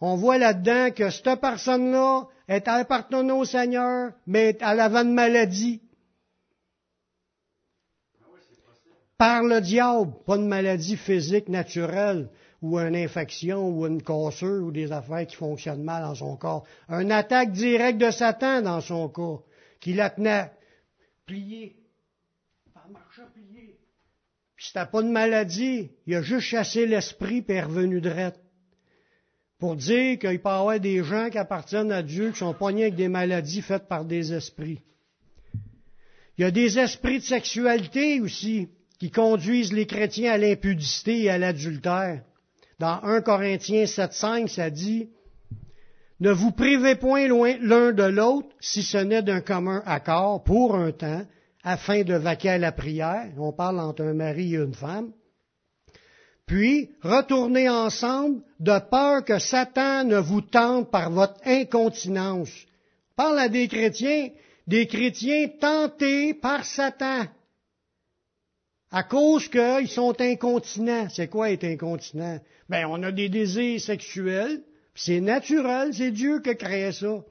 On voit là-dedans que cette personne-là est appartenant au Seigneur, mais elle avait une maladie. Par le diable, pas une maladie physique naturelle, ou une infection ou une cassure ou des affaires qui fonctionnent mal dans son corps. Une attaque directe de Satan dans son corps, qui la tenait pliée. Marchait pliée. C'était pas de maladie. Il a juste chassé l'esprit et est revenu droite. Pour dire qu'il peut y avoir des gens qui appartiennent à Dieu qui sont pognés avec des maladies faites par des esprits. Il y a des esprits de sexualité aussi qui conduisent les chrétiens à l'impudicité et à l'adultère. Dans 1 Corinthiens 7.5, ça dit, Ne vous privez point loin l'un de l'autre, si ce n'est d'un commun accord, pour un temps, afin de vaquer à la prière. On parle entre un mari et une femme. Puis, retournez ensemble de peur que Satan ne vous tente par votre incontinence. On parle à des chrétiens, des chrétiens tentés par Satan. À cause qu'ils sont incontinents. C'est quoi être incontinent? Ben, on a des désirs sexuels, c'est naturel, c'est Dieu qui a créé ça.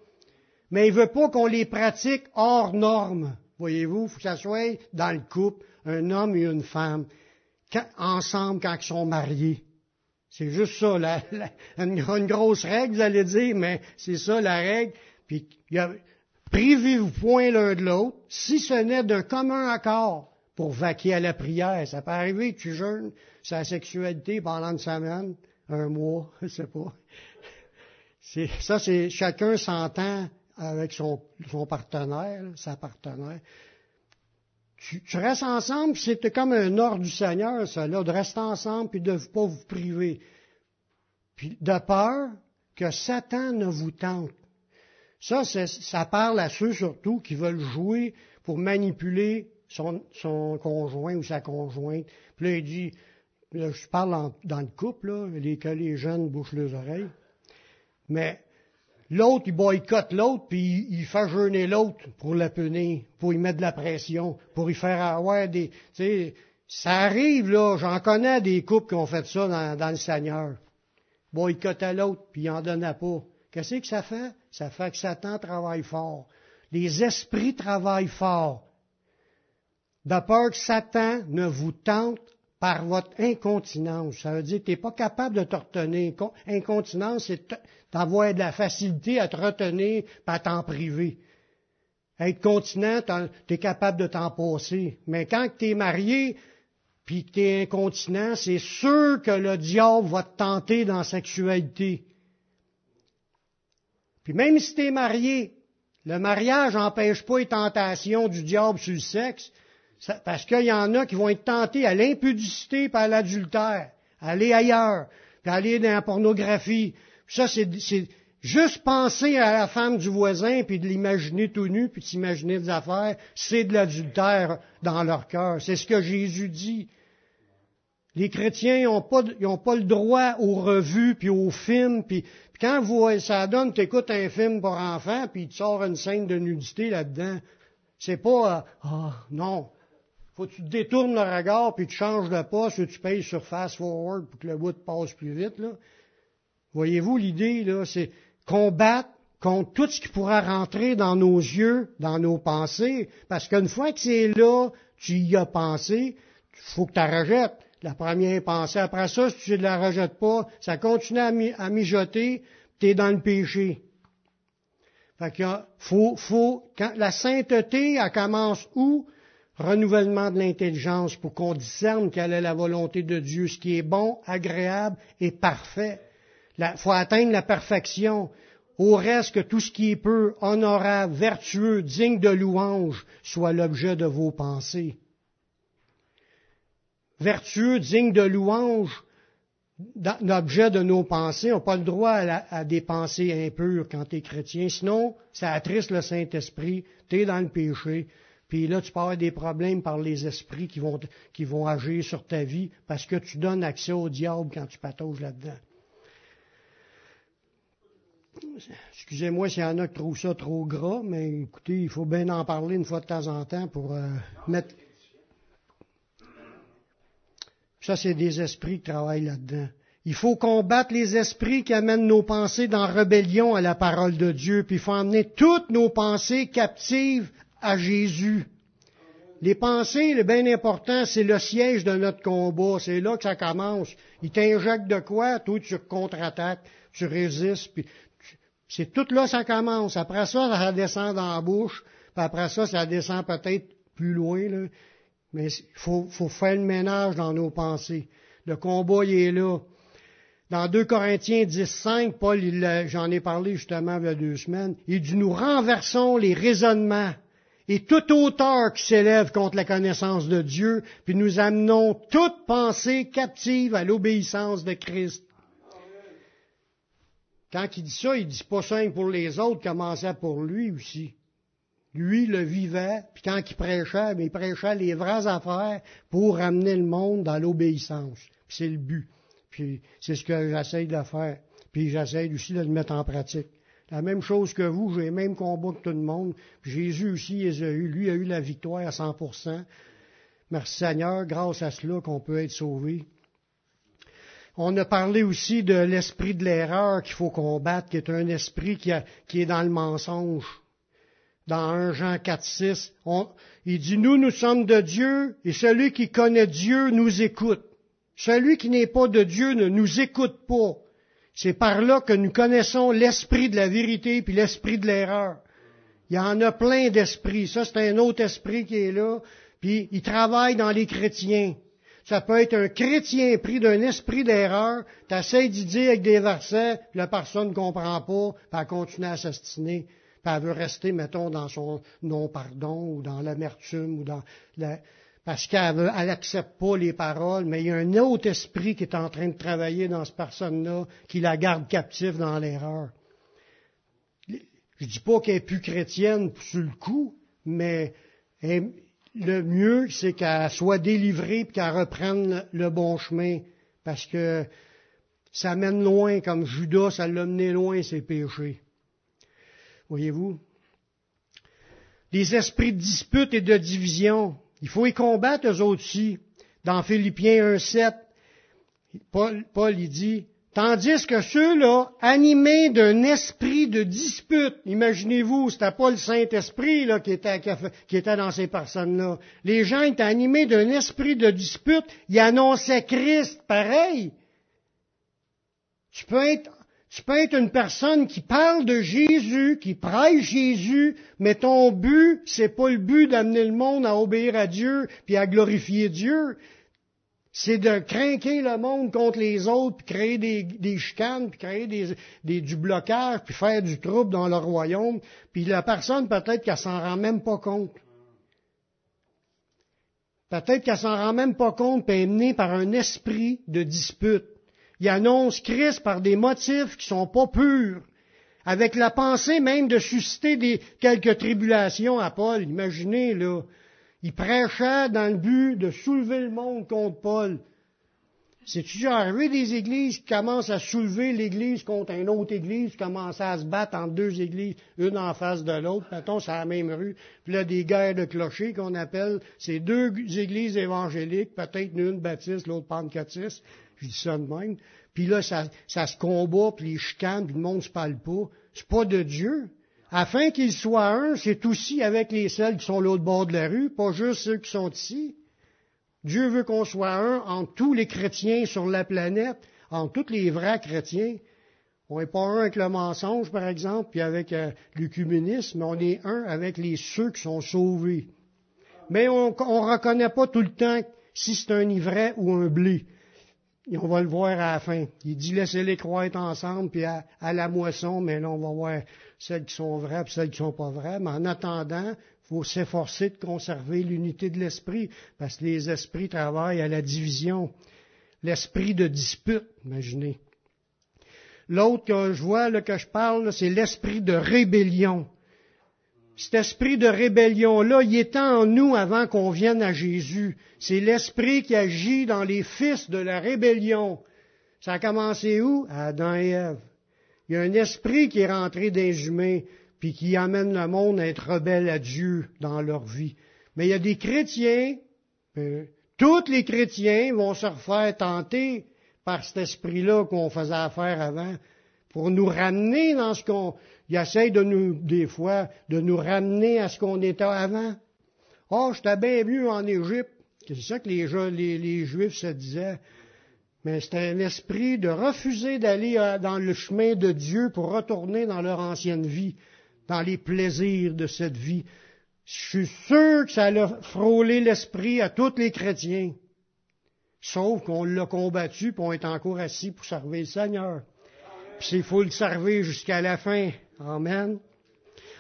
Mais il veut pas qu'on les pratique hors normes. Voyez-vous, il faut que ça soit dans le couple, un homme et une femme, ensemble quand ils sont mariés. C'est juste ça, la, une, une, grosse règle, vous allez dire, mais c'est ça la règle. Puis, privez-vous point l'un de l'autre, si ce n'est d'un commun accord pour vaquer à la prière. Ça peut arriver que tu jeûnes sa sexualité pendant une semaine, un mois, [LAUGHS] je sais pas. ça, c'est chacun s'entend avec son, son partenaire, sa partenaire. Tu, tu, restes ensemble, c'est comme un ordre du Seigneur, ça, là, de rester ensemble puis de ne pas vous priver. Puis de peur que Satan ne vous tente. Ça, ça parle à ceux surtout qui veulent jouer pour manipuler son, conjoint ou sa conjointe. Puis là, il dit, je parle dans le couple, là, les, que les jeunes bouchent leurs oreilles. Mais l'autre, il boycotte l'autre, puis il, fait jeûner l'autre pour la punir, pour y mettre de la pression, pour y faire avoir des... Ça arrive, là, j'en connais des couples qui ont fait ça dans, le Seigneur. à l'autre, puis il n'en donnait pas. Qu'est-ce que ça fait? Ça fait que Satan travaille fort. Les esprits travaillent fort de peur que Satan ne vous tente par votre incontinence. Ça veut dire que tu n'es pas capable de te retenir. Incontinence, c'est d'avoir de la facilité à te retenir pas à t'en priver. Être continent, tu es capable de t'en passer. Mais quand tu es marié, puis que tu es incontinent, c'est sûr que le diable va te tenter dans la sexualité. Puis même si tu es marié, le mariage n'empêche pas les tentations du diable sur le sexe, parce qu'il y en a qui vont être tentés à l'impudicité par l'adultère, à aller ailleurs, puis aller dans la pornographie. Ça, c'est juste penser à la femme du voisin, puis de l'imaginer tout nu, puis de s'imaginer des affaires, c'est de l'adultère dans leur cœur. C'est ce que Jésus dit. Les chrétiens n'ont pas, pas le droit aux revues, puis aux films, puis, quand vous, ça donne, tu écoutes un film pour enfants, puis il te sort une scène de nudité là-dedans. C'est pas, ah, oh, non, faut que tu détournes le regard, puis tu changes de poste, ou tu payes sur fast forward pour que le bout passe plus vite. Là. Voyez-vous, l'idée, là, c'est combattre contre tout ce qui pourra rentrer dans nos yeux, dans nos pensées, parce qu'une fois que c'est là, tu y as pensé, il faut que tu la rejettes. La première pensée. Après ça, si tu ne la rejettes pas, ça continue à, mijoter, tu es dans le péché. Fait que faut, faut, quand la sainteté, elle commence où? Renouvellement de l'intelligence pour qu'on discerne quelle est la volonté de Dieu, ce qui est bon, agréable et parfait. Il faut atteindre la perfection. Au reste que tout ce qui est peu, honorable, vertueux, digne de louange, soit l'objet de vos pensées. Vertueux, digne de louange, l'objet de nos pensées, on n'a pas le droit à, des pensées impures quand tu es chrétien. Sinon, ça attriste le Saint-Esprit, tu es dans le péché, puis là, tu peux avoir des problèmes par les esprits qui vont, qui vont agir sur ta vie parce que tu donnes accès au diable quand tu patauges là-dedans. Excusez-moi s'il y en a qui trouvent ça trop gras, mais écoutez, il faut bien en parler une fois de temps en temps pour euh, mettre. Ça, c'est des esprits qui travaillent là-dedans. Il faut combattre les esprits qui amènent nos pensées dans rébellion à la parole de Dieu, puis il faut emmener toutes nos pensées captives à Jésus. Les pensées, le bien important, c'est le siège de notre combat. C'est là que ça commence. Il t'injecte de quoi? Toi, tu contre-attaques, tu résistes, puis c'est tout là ça commence. Après ça, ça descend dans la bouche, puis après ça, ça descend peut-être plus loin. Mais il faut, faut faire le ménage dans nos pensées. Le combat, il est là. Dans 2 Corinthiens 10, 5, Paul, j'en ai parlé justement il y a deux semaines, il dit, nous renversons les raisonnements et toute hauteur qui s'élève contre la connaissance de Dieu, puis nous amenons toute pensée captive à l'obéissance de Christ. Quand il dit ça, il dit pas simple pour les autres, commençait pour lui aussi. Lui le vivait, puis quand il prêchait, mais il prêchait les vraies affaires pour amener le monde dans l'obéissance. C'est le but. Puis c'est ce que j'essaye de faire. Puis j'essaye aussi de le mettre en pratique. La même chose que vous, j'ai le même combat que tout le monde. Jésus aussi les a eu. Lui a eu la victoire à 100%. Merci Seigneur, grâce à cela qu'on peut être sauvé. On a parlé aussi de l'esprit de l'erreur qu'il faut combattre, qui est un esprit qui, qui est dans le mensonge dans 1 Jean 4, 6, il dit, nous, nous sommes de Dieu, et celui qui connaît Dieu nous écoute. Celui qui n'est pas de Dieu ne nous écoute pas. C'est par là que nous connaissons l'esprit de la vérité puis l'esprit de l'erreur. Il y en a plein d'esprits. Ça, c'est un autre esprit qui est là. Puis, il travaille dans les chrétiens. Ça peut être un chrétien pris d'un esprit d'erreur, t'essayes d'y dire avec des versets, puis la personne ne comprend pas, puis elle continue à s'astiner elle veut rester, mettons, dans son non-pardon ou dans l'amertume ou dans la, parce qu'elle n'accepte pas les paroles, mais il y a un autre esprit qui est en train de travailler dans cette personne-là, qui la garde captive dans l'erreur. Je dis pas qu'elle est plus chrétienne sur le coup, mais le mieux, c'est qu'elle soit délivrée et qu'elle reprenne le bon chemin, parce que ça mène loin, comme Judas, ça l'a mené loin, ses péchés. Voyez-vous? Les esprits de dispute et de division, il faut y combattre eux aussi. Dans Philippiens 1.7, Paul, Paul dit, Tandis que ceux-là, animés d'un esprit de dispute, imaginez-vous, c'était pas le Saint-Esprit là, qui, était, qui était dans ces personnes-là. Les gens étaient animés d'un esprit de dispute, ils annonçaient Christ, pareil. Tu peux être tu peux être une personne qui parle de Jésus, qui prêche Jésus, mais ton but, c'est pas le but d'amener le monde à obéir à Dieu puis à glorifier Dieu. C'est de craquer le monde contre les autres, puis créer des, chicanes, puis créer du blocage, puis faire du trouble dans le royaume. Puis la personne, peut-être qu'elle s'en rend même pas compte. Peut-être qu'elle s'en rend même pas compte, puis est menée par un esprit de dispute. Il annonce Christ par des motifs qui sont pas purs, avec la pensée même de susciter des, quelques tribulations à Paul. Imaginez, là, il prêchait dans le but de soulever le monde contre Paul. C'est-tu déjà arrivé des églises qui commencent à soulever l'église contre une autre église, commencent à se battre entre deux églises, une en face de l'autre, mettons, c'est la même rue, puis là, des guerres de clochers qu'on appelle, c'est deux églises évangéliques, peut-être une baptiste, l'autre pentecôtiste, je dis ça de même. Puis là, ça, se combat, puis les chicanes, puis le monde se parle pas. C'est pas de Dieu. Afin qu'ils soient un, c'est aussi avec les celles qui sont l'autre bord de la rue, pas juste ceux qui sont ici. Dieu veut qu'on soit un entre tous les chrétiens sur la planète, entre tous les vrais chrétiens. On n'est pas un avec le mensonge, par exemple, puis avec euh, mais on est un avec les ceux qui sont sauvés. Mais on ne reconnaît pas tout le temps si c'est un ivraie ou un blé. Et on va le voir à la fin. Il dit laissez-les croître ensemble, puis à, la moisson, mais là, on va voir celles qui sont vraies et celles qui sont pas vraies. Mais en attendant, il faut s'efforcer de conserver l'unité de l'esprit, parce que les esprits travaillent à la division. L'esprit de dispute, imaginez. L'autre que je vois, là, que je parle, c'est l'esprit de rébellion cet esprit de rébellion-là, il est en nous avant qu'on vienne à Jésus. C'est l'esprit qui agit dans les fils de la rébellion. Ça a commencé où? À Adam et Ève. Il y a un esprit qui est rentré des humains, puis qui amène le monde à être rebelle à Dieu dans leur vie. Mais il y a des chrétiens, euh, tous les chrétiens vont se refaire tenter par cet esprit-là qu'on faisait affaire avant, pour nous ramener dans ce qu'on, il essaye de nous, des fois, de nous ramener à ce qu'on était avant. Oh, j'étais bien mieux en Égypte. C'est ça que les Juifs se disaient. Mais c'était un esprit de refuser d'aller euh, dans le chemin de Dieu pour retourner dans leur ancienne vie, dans les plaisirs de cette vie. Je suis sûr que ça a frôlé l'esprit à tous les chrétiens. Sauf qu'on l'a combattu, puis on est encore assis pour servir le Seigneur. Puis il faut le servir jusqu'à la fin. Amen.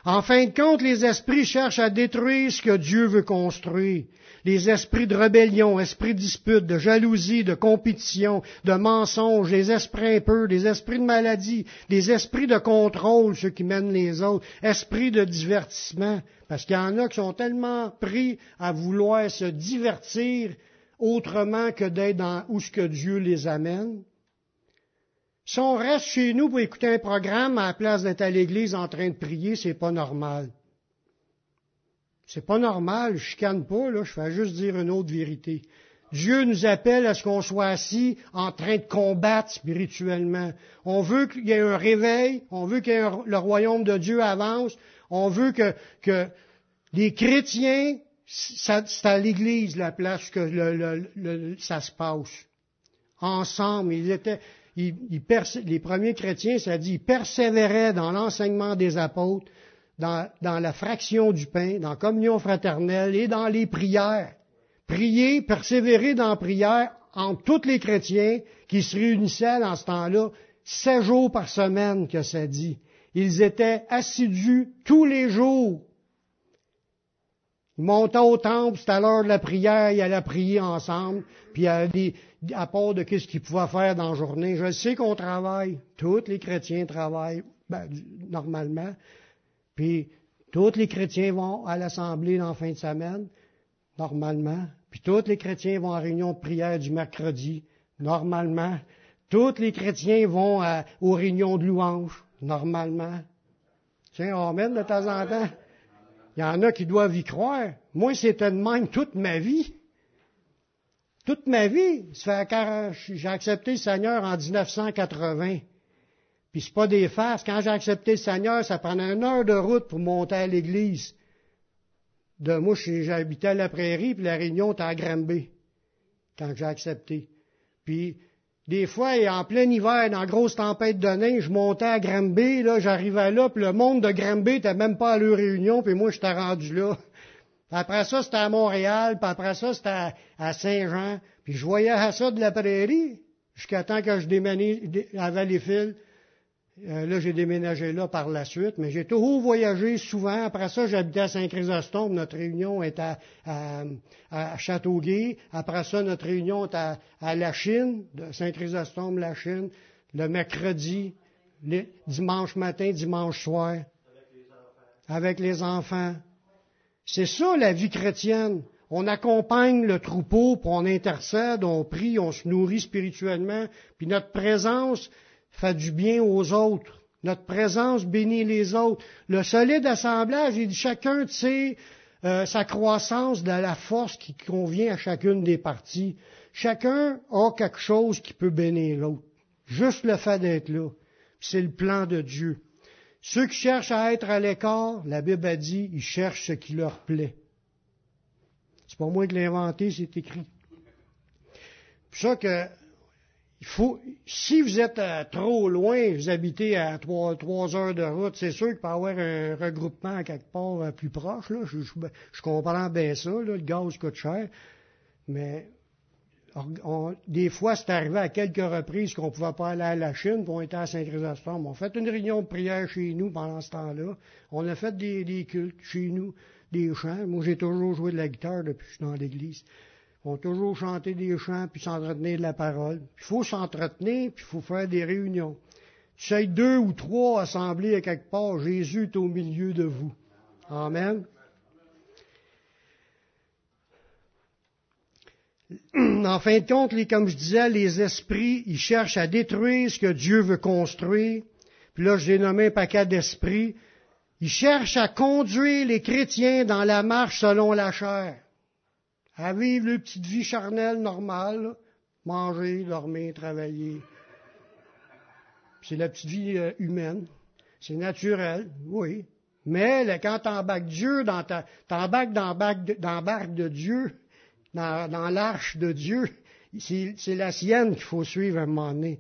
En fin de compte, les esprits cherchent à détruire ce que Dieu veut construire. Les esprits de rébellion, esprits de dispute, de jalousie, de compétition, de mensonge, les esprits impurs, les esprits de maladie, les esprits de contrôle, ceux qui mènent les autres, esprits de divertissement. Parce qu'il y en a qui sont tellement pris à vouloir se divertir autrement que d'être dans où ce que Dieu les amène. Si on reste chez nous pour écouter un programme à la place d'être à l'église en train de prier, c'est pas normal. C'est pas normal, je chicane pas, là, je fais juste dire une autre vérité. Dieu nous appelle à ce qu'on soit assis en train de combattre spirituellement. On veut qu'il y ait un réveil, on veut que le royaume de Dieu avance, on veut que, que les chrétiens, c'est à l'Église la place que le, ça se passe. Ensemble, ils étaient, les premiers chrétiens, ça dit, ils persévéraient dans l'enseignement des apôtres, dans, la fraction du pain, dans la communion fraternelle et dans les prières. Prier, persévérer dans la prière entre tous les chrétiens qui se réunissaient dans ce temps-là, sept jours par semaine que ça dit. Ils étaient assidus tous les jours. Ils montaient au temple, c'était à l'heure de la prière, ils allaient prier ensemble, puis à, à part de qu'est-ce qu'ils pouvaient faire dans la journée. Je sais qu'on travaille, tous les chrétiens travaillent ben, normalement, puis tous les chrétiens vont à l'assemblée la fin de semaine, normalement, puis tous les chrétiens vont à la réunion de prière du mercredi, normalement. Tous les chrétiens vont aux réunions de louange, normalement. Tiens, Amen de temps en temps. Il y en a qui doivent y croire. Moi, c'était de même toute ma vie. Toute ma vie. J'ai accepté le Seigneur en 1980. Puis c'est pas des farces. Quand j'ai accepté le Seigneur, ça prenait une heure de route pour monter à l'église. De moi, j'habitais à la prairie, puis la réunion était à Granby, quand j'ai accepté. Puis des fois, en plein hiver, dans grosse tempête de neige, je montais à Granby, là, j'arrivais là, puis le monde de Granby n'était même pas à leur réunion, puis moi, j'étais rendu là. Après ça, c'était à Montréal, puis après ça, c'était à, Saint-Jean. Puis je voyais à ça de la prairie, jusqu'à temps que je déménage à Valleyfield. Euh, là, j'ai déménagé là par la suite, mais j'ai toujours voyagé souvent. Après ça, j'habitais à Saint-Chrysostome. Notre réunion est à, à, Châteauguay. Après ça, notre réunion est à, la Chine, de Saint-Chrysostome, la Chine, le mercredi, dimanche matin, dimanche soir. Avec les enfants. C'est ça la vie chrétienne. On accompagne le troupeau, puis on intercède, on prie, on se nourrit spirituellement, puis notre présence, fait du bien aux autres. Notre présence bénit les autres. Le solide assemblage, il dit chacun sait euh, sa croissance de la force qui convient à chacune des parties. Chacun a quelque chose qui peut bénir l'autre. Juste le fait d'être là. C'est le plan de Dieu. Ceux qui cherchent à être à l'écart, la Bible a dit, ils cherchent ce qui leur plaît. C'est pas moi l'ai inventé, c'est écrit. C'est ça que il faut, si vous êtes trop loin, vous habitez à trois, heures de route, c'est sûr qu'il peut y avoir un regroupement quelque part euh, plus proche. Là. Je, comprends bien ça, le gaz coûte cher. Mais des fois, c'est arrivé à quelques reprises qu'on ne pouvait pas aller à la Chine, pour on était à Saint-Chrysostome. On a fait une réunion de prière chez nous pendant ce temps-là. On a fait des, des cultes chez nous, des chants. Moi, j'ai toujours joué de la guitare depuis que je suis dans l'église vont toujours chanter des chants puis s'entretenir de la parole. Il faut s'entretenir puis il faut faire des réunions. Tu sais, deux ou trois assemblés à quelque part, Jésus est au milieu de vous. Amen. [CLEARS THROAT] En fin de compte, comme je disais, les esprits, ils cherchent à détruire ce que Dieu veut construire. Puis là, j'ai nommé un paquet d'esprits. Ils cherchent à conduire les chrétiens dans la marche selon la chair à vivre leur petite vie charnelle normale, manger, dormir, travailler. C'est la petite vie euh, humaine. C'est naturel, oui. Mais quand t'embarques Dieu dans ta, t'embarques dans, dans barque de Dieu, dans l'arche de Dieu, c'est la sienne qu'il faut suivre à un moment donné.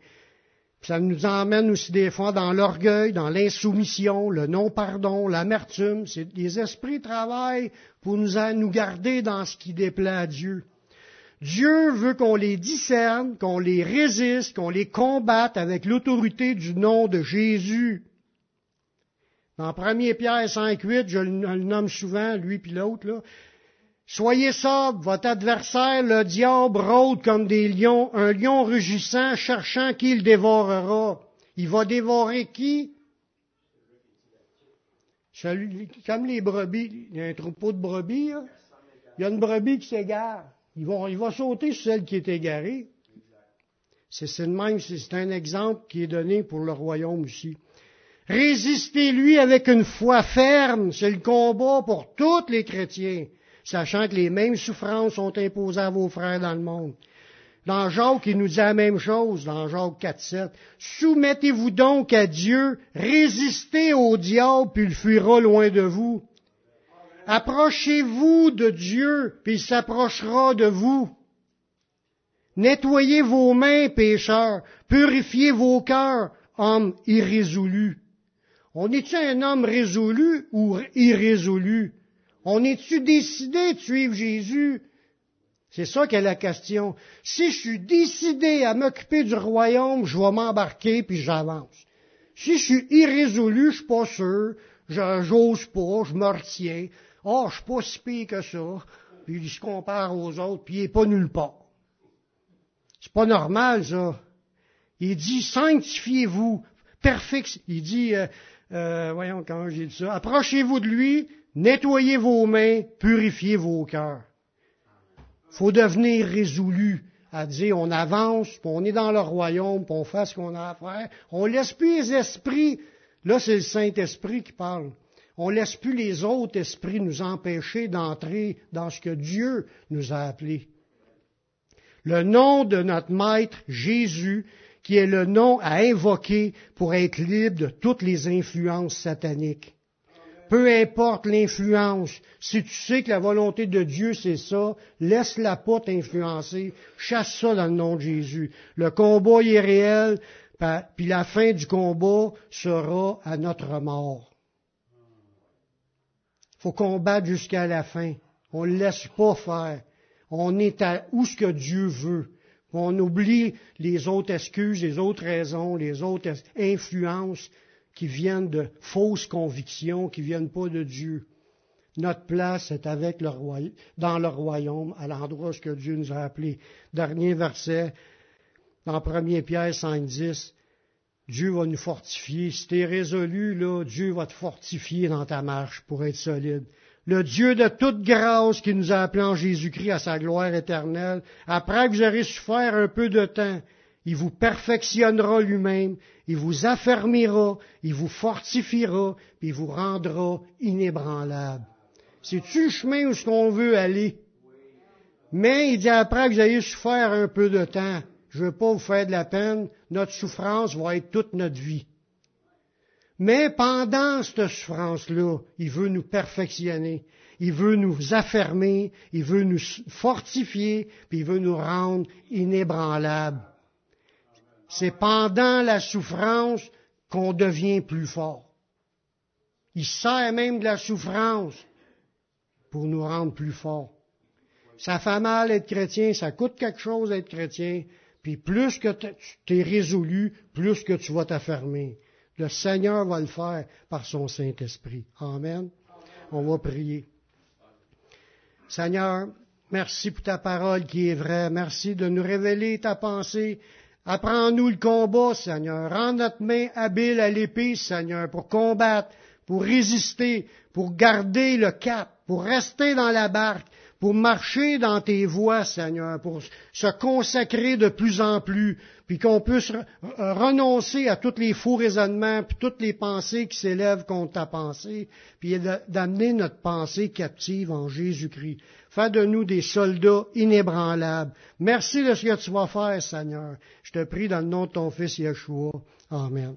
Ça nous emmène aussi des fois dans l'orgueil, dans l'insoumission, le non-pardon, l'amertume. Les esprits travaillent pour nous, garder dans ce qui déplaît à Dieu. Dieu veut qu'on les discerne, qu'on les résiste, qu'on les combatte avec l'autorité du nom de Jésus. Dans 1 Pierre 5, 8, je le nomme souvent, lui puis l'autre, là, Soyez sobre, votre adversaire, le diable, rôde comme des lions, un lion rugissant, cherchant qui le dévorera. Il va dévorer qui? comme les brebis, il y a un troupeau de brebis, il y a une brebis qui s'égare. Il va, il va sauter sur celle qui est égarée. C'est même, c'est un exemple qui est donné pour le royaume aussi. Résistez-lui avec une foi ferme, c'est le combat pour tous les chrétiens sachant que les mêmes souffrances sont imposées à vos frères dans le monde. Dans Jacques, il nous dit la même chose, dans Jacques 4, 7. Soumettez-vous donc à Dieu, résistez au diable, puis il fuira loin de vous. Approchez-vous de Dieu, puis il s'approchera de vous. Nettoyez vos mains, pécheurs, purifiez vos cœurs, hommes irrésolus. On est-tu un homme résolu ou irrésolu? On est-tu décidé de suivre Jésus? C'est ça qu'est la question. Si je suis décidé à m'occuper du royaume, je vais m'embarquer puis j'avance. Si je suis irrésolu, je suis pas sûr, j'ose pas, je me retiens. Oh, je suis pas si pire que ça. Puis il se compare aux autres, puis il n'est pas nulle part. C'est pas normal, ça. Il dit, sanctifiez-vous, perfect. Il dit, euh, euh, voyons comment j'ai dit ça, approchez-vous de lui, Nettoyez vos mains, purifiez vos cœurs. faut devenir résolu à dire on avance, puis on est dans le royaume, puis on fait ce qu'on a à faire. On laisse plus les esprits. Là, c'est le Saint-Esprit qui parle. On laisse plus les autres esprits nous empêcher d'entrer dans ce que Dieu nous a appelé. Le nom de notre Maître Jésus, qui est le nom à invoquer pour être libre de toutes les influences sataniques peu importe l'influence, si tu sais que la volonté de Dieu c'est ça, laisse-la pas t'influencer, chasse ça dans le nom de Jésus. Le combat est réel, puis la fin du combat sera à notre mort. faut combattre jusqu'à la fin. On ne laisse pas faire. On est à où ce que Dieu veut. On oublie les autres excuses, les autres raisons, les autres influences, qui viennent de fausses convictions, qui viennent pas de Dieu. Notre place est avec le royaume, dans le royaume, à l'endroit où Dieu nous a appelés. Dernier verset, dans 1 Pierre 5, 10, Dieu va nous fortifier. Si tu es résolu, là, Dieu va te fortifier dans ta marche pour être solide. Le Dieu de toute grâce qui nous a appelés en Jésus-Christ à sa gloire éternelle, après que vous aurez souffert un peu de temps, il vous perfectionnera lui-même, il vous affermira, il vous fortifiera, puis il vous rendra inébranlable. C'est-tu le chemin où ce qu'on veut aller? Mais il dit après que vous ayez souffert un peu de temps, je ne veux pas vous faire de la peine, notre souffrance va être toute notre vie. Mais pendant cette souffrance-là, il veut nous perfectionner, il veut nous affermer, il veut nous fortifier, puis il veut nous rendre inébranlables. C'est pendant la souffrance qu'on devient plus fort. Il sert même de la souffrance pour nous rendre plus forts. Ça fait mal être chrétien, ça coûte quelque chose d'être chrétien, puis plus que tu es résolu, plus que tu vas t'affermer. Le Seigneur va le faire par son Saint-Esprit. Amen. On va prier. Seigneur, merci pour ta parole qui est vraie. Merci de nous révéler ta pensée Apprends-nous le combat, Seigneur. Rends notre main habile à l'épée, Seigneur, pour combattre, pour résister, pour garder le cap, pour rester dans la barque, pour marcher dans tes voies, Seigneur, pour se consacrer de plus en plus, puis qu'on puisse renoncer à tous les faux raisonnements, puis toutes les pensées qui s'élèvent contre ta pensée, puis d'amener notre pensée captive en Jésus-Christ. Fais de nous des soldats inébranlables. Merci de ce que tu vas faire, Seigneur. Je te prie dans le nom de ton Fils Yeshua. Amen.